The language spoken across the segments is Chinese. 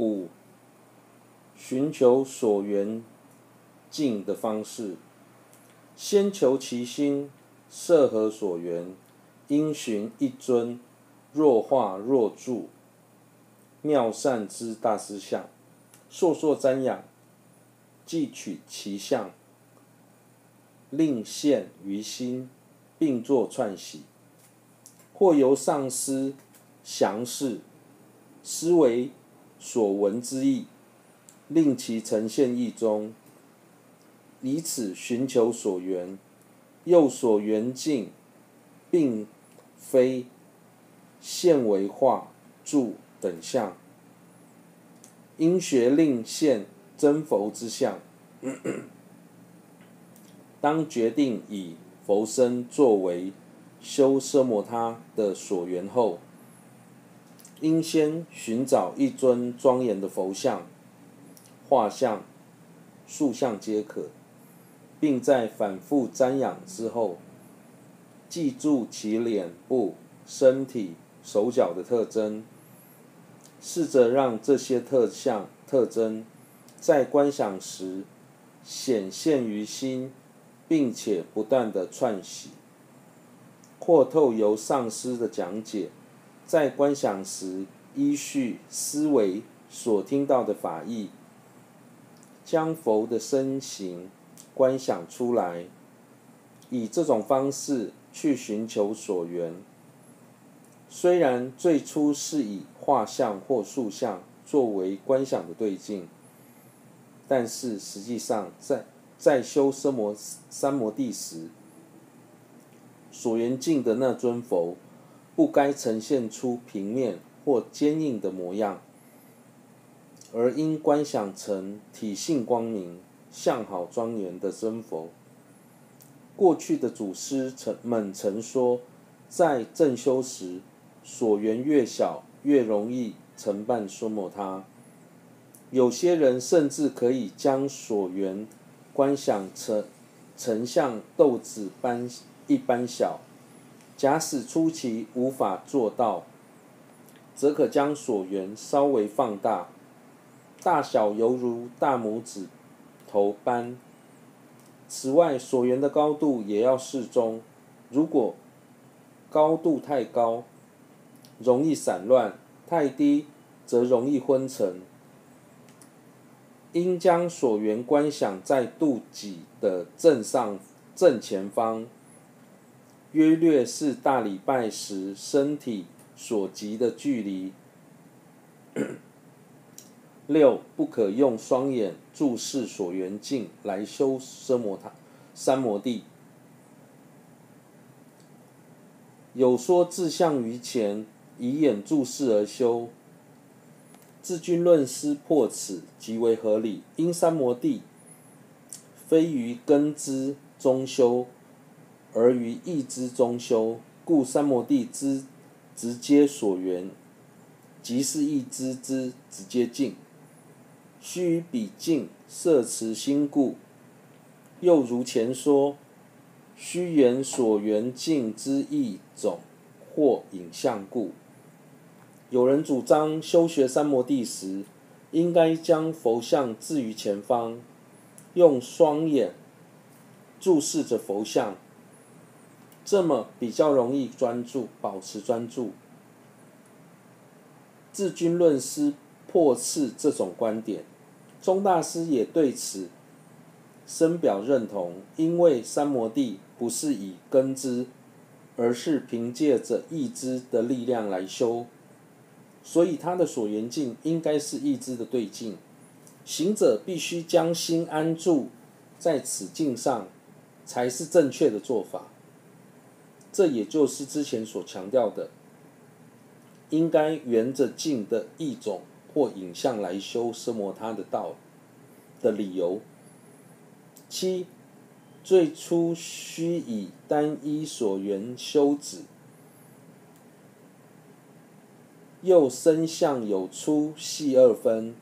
五、寻求所缘境的方式，先求其心，涉何所缘，应寻一尊若化若住、妙善之大师像，烁烁瞻仰，记取其相，令现于心，并作串习，或由上师详释，思维所闻之义，令其呈现意中，以此寻求所缘，又所缘境，并非现为画住等相，应学令现真佛之相。当决定以佛身作为修奢摩他的所缘后，应先寻找一尊庄严的佛像、画像、塑像皆可，并在反复瞻仰之后，记住其脸部、身体、手脚的特征，试着让这些特相特征在观想时显现于心，并且不断地串习，或透由上师的讲解。在观想时，依序思维所听到的法义，将佛的身形观想出来，以这种方式去寻求所缘。虽然最初是以画像或塑像作为观想的对境，但是实际上在在修奢摩三摩地时，所缘境的那尊佛。不该呈现出平面或坚硬的模样，而应观想成体性光明、相好庄严的真佛。过去的祖师曾们曾说，在正修时，所缘越小，越容易成办奢摩他。有些人甚至可以将所缘观想成成像豆子般一般小。假使初期无法做到，则可将所缘稍微放大，大小犹如大拇指头般。此外，所缘的高度也要适中，如果高度太高，容易散乱；太低，则容易昏沉。应将所缘观想在肚脐的正上正前方。约略是大礼拜时身体所及的距离。六，不可用双眼注视所缘境来修奢摩他三摩地。有说志向于前，以眼注视而修。智君论师破此极为合理，因三摩地非于根之中修。而于意之中修，故三摩地之直接所缘，即是意之之直接境。须于彼境摄持心故。又如前说，须缘所缘境之意种或影像故。有人主张修学三摩地时，应该将佛像置于前方，用双眼注视着佛像。这么比较容易专注，保持专注。治军论师破斥这种观点，钟大师也对此深表认同，因为三摩地不是以根知，而是凭借着意知的力量来修，所以他的所缘境应该是意知的对境。行者必须将心安住在此境上，才是正确的做法。这也就是之前所强调的，应该缘着境的一种或影像来修奢摩他的道的理由。七，最初须以单一所缘修止，又身相有粗细二分，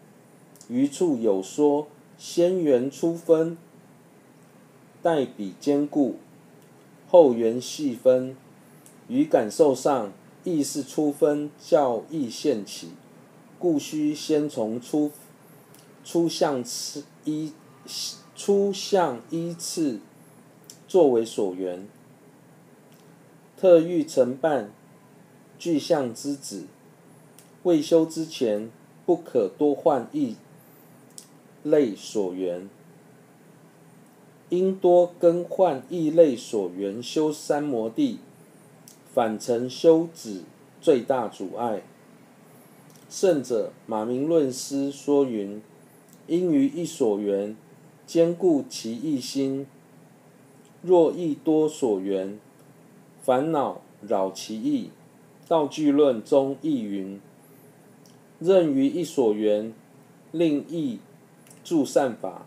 余处有说先缘粗分，待彼坚固。后缘细分，于感受上亦是初分较易现起，故须先从初初相次依初相依次作为所缘，特欲承办具相之旨，未修之前，不可多换一类所缘，因多更换一类所缘修三摩地，反成修止最大阻碍。圣者马明论师说云：应于一所缘，坚固其一心；若益多所缘，烦恼扰其意。道句论中亦云：任于一所缘，令意助善法。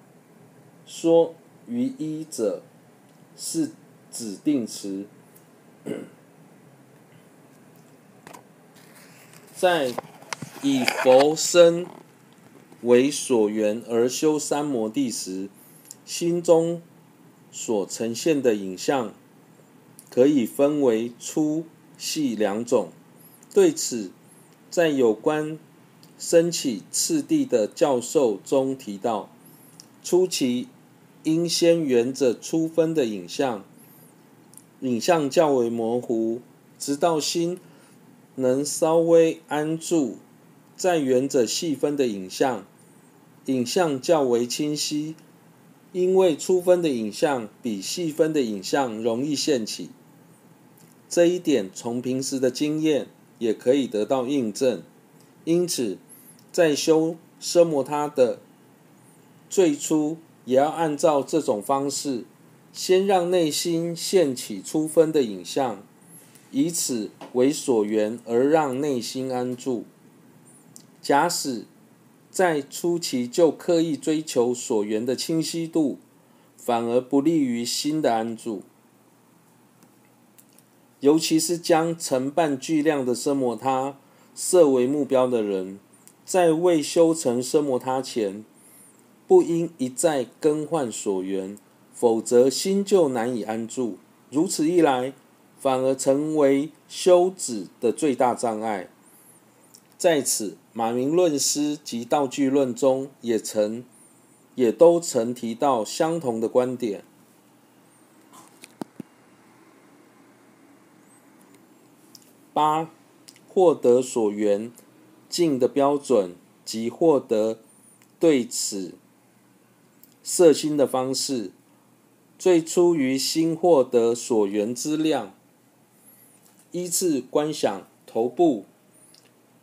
说于一者，是指定词。在以佛身为所缘而修三摩地时，心中所呈现的影像，可以分为粗细两种。对此，在有关升起次第的教授中提到，初期应先缘着粗分的影像，影像较为模糊，直到心能稍微安住。再缘着细分的影像，影像较为清晰，因为粗分的影像比细分的影像容易现起。这一点从平时的经验也可以得到印证。因此，在修奢摩他的最初，也要按照这种方式，先让内心现起初分的影像，以此为所缘，而让内心安住。假使在初期就刻意追求所缘的清晰度，反而不利于心的安住。尤其是将承办巨量的奢摩他设为目标的人，在未修成奢摩他前，不应一再更换所缘，否则心就难以安住。如此一来，反而成为修止的最大障碍。在此。马明论师及道具论中也曾，也都曾提到相同的观点。八、获得所缘境的标准及获得对此摄心的方式，最初于心获得所缘之量，依次观想头部、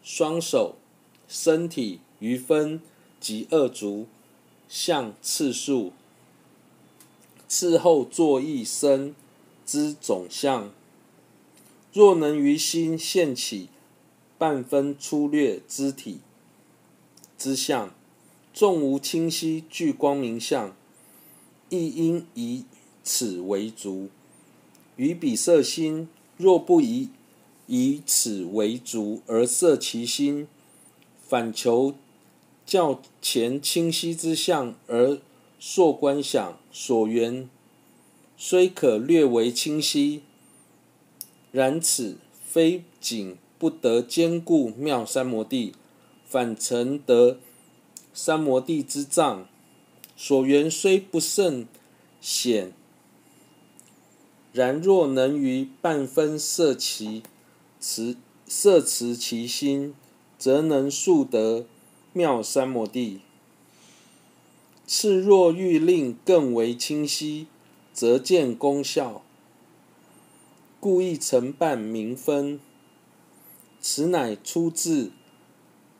双手。身体余分及二足相次数，次后作一身之总相。若能于心现起半分粗略肢体之相，纵无清晰具光明相，亦应以此为足。于彼色心，若不以以此为足而摄其心。反求较前清晰之相而硕观想所缘，虽可略为清晰，然此非仅不得坚固妙三摩地，反成得三摩地之障。所缘虽不甚显，然若能于半分摄其持摄持其心。则能速得妙三摩地。次若欲令更为清晰，则见功效，故意成半明分。此乃出自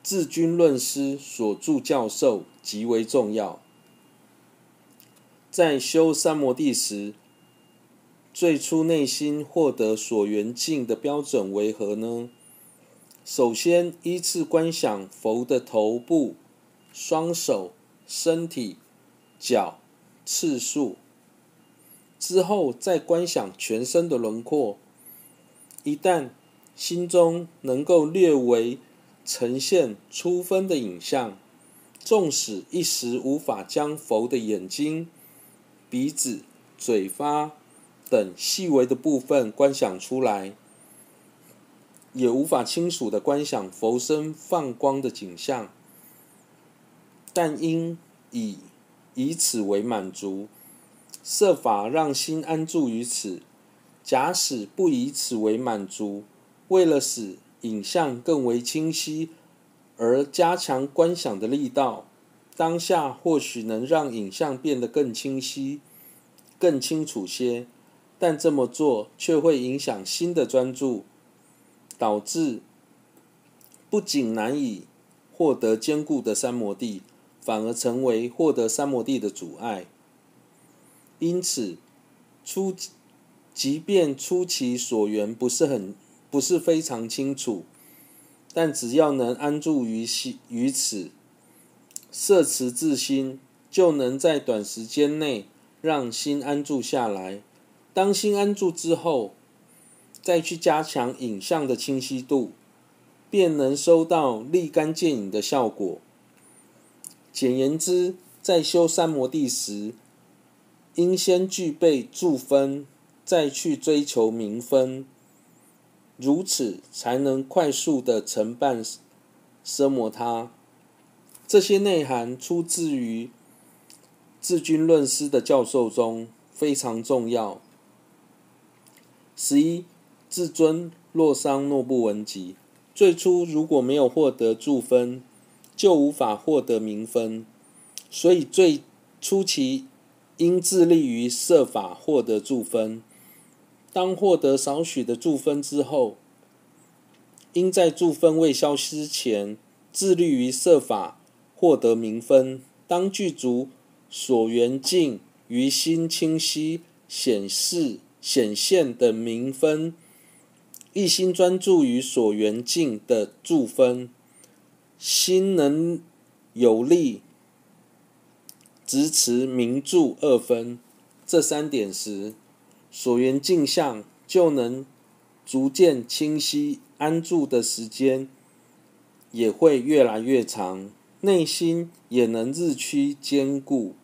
智君论师所著教授，极为重要。在修三摩地时，最初内心获得所缘境的标准为何呢？首先，依次观想佛的头部、双手、身体、脚次数，之后再观想全身的轮廓。一旦心中能够略为呈现出分的影像，纵使一时无法将佛的眼睛、鼻子、嘴巴等细微的部分观想出来。也无法清楚的观想佛身放光的景象，但应以以此为满足，设法让心安住于此。假使不以此为满足，为了使影像更为清晰，而加强观想的力道，当下或许能让影像变得更清晰、更清楚些，但这么做却会影响新的专注，导致不仅难以获得坚固的三摩地，反而成为获得三摩地的阻碍。因此，初。即便初期所缘不是很不是非常清楚，但只要能安住于心于此，摄持自心，就能在短时间内让心安住下来。当心安住之后，再去加强影像的清晰度，便能收到立竿见影的效果。简言之，在修三摩地时，应先具备住分。再去追求明分，如此才能快速的成办奢摩他。这些内涵出自于智君论师的教授中，非常重要。十一，至尊洛桑诺布文集。最初如果没有获得注分，就无法获得名分，所以最初期应致力于设法获得注分。当获得少许的住分之后，应在住分未消失前，致力于设法获得名分。当具足所缘境于心清晰显示显现的名分，一心专注于所缘境的住分，心能有力执持名住二分这三点时。所缘镜像就能逐渐清晰，安住的时间也会越来越长，内心也能日趋坚固。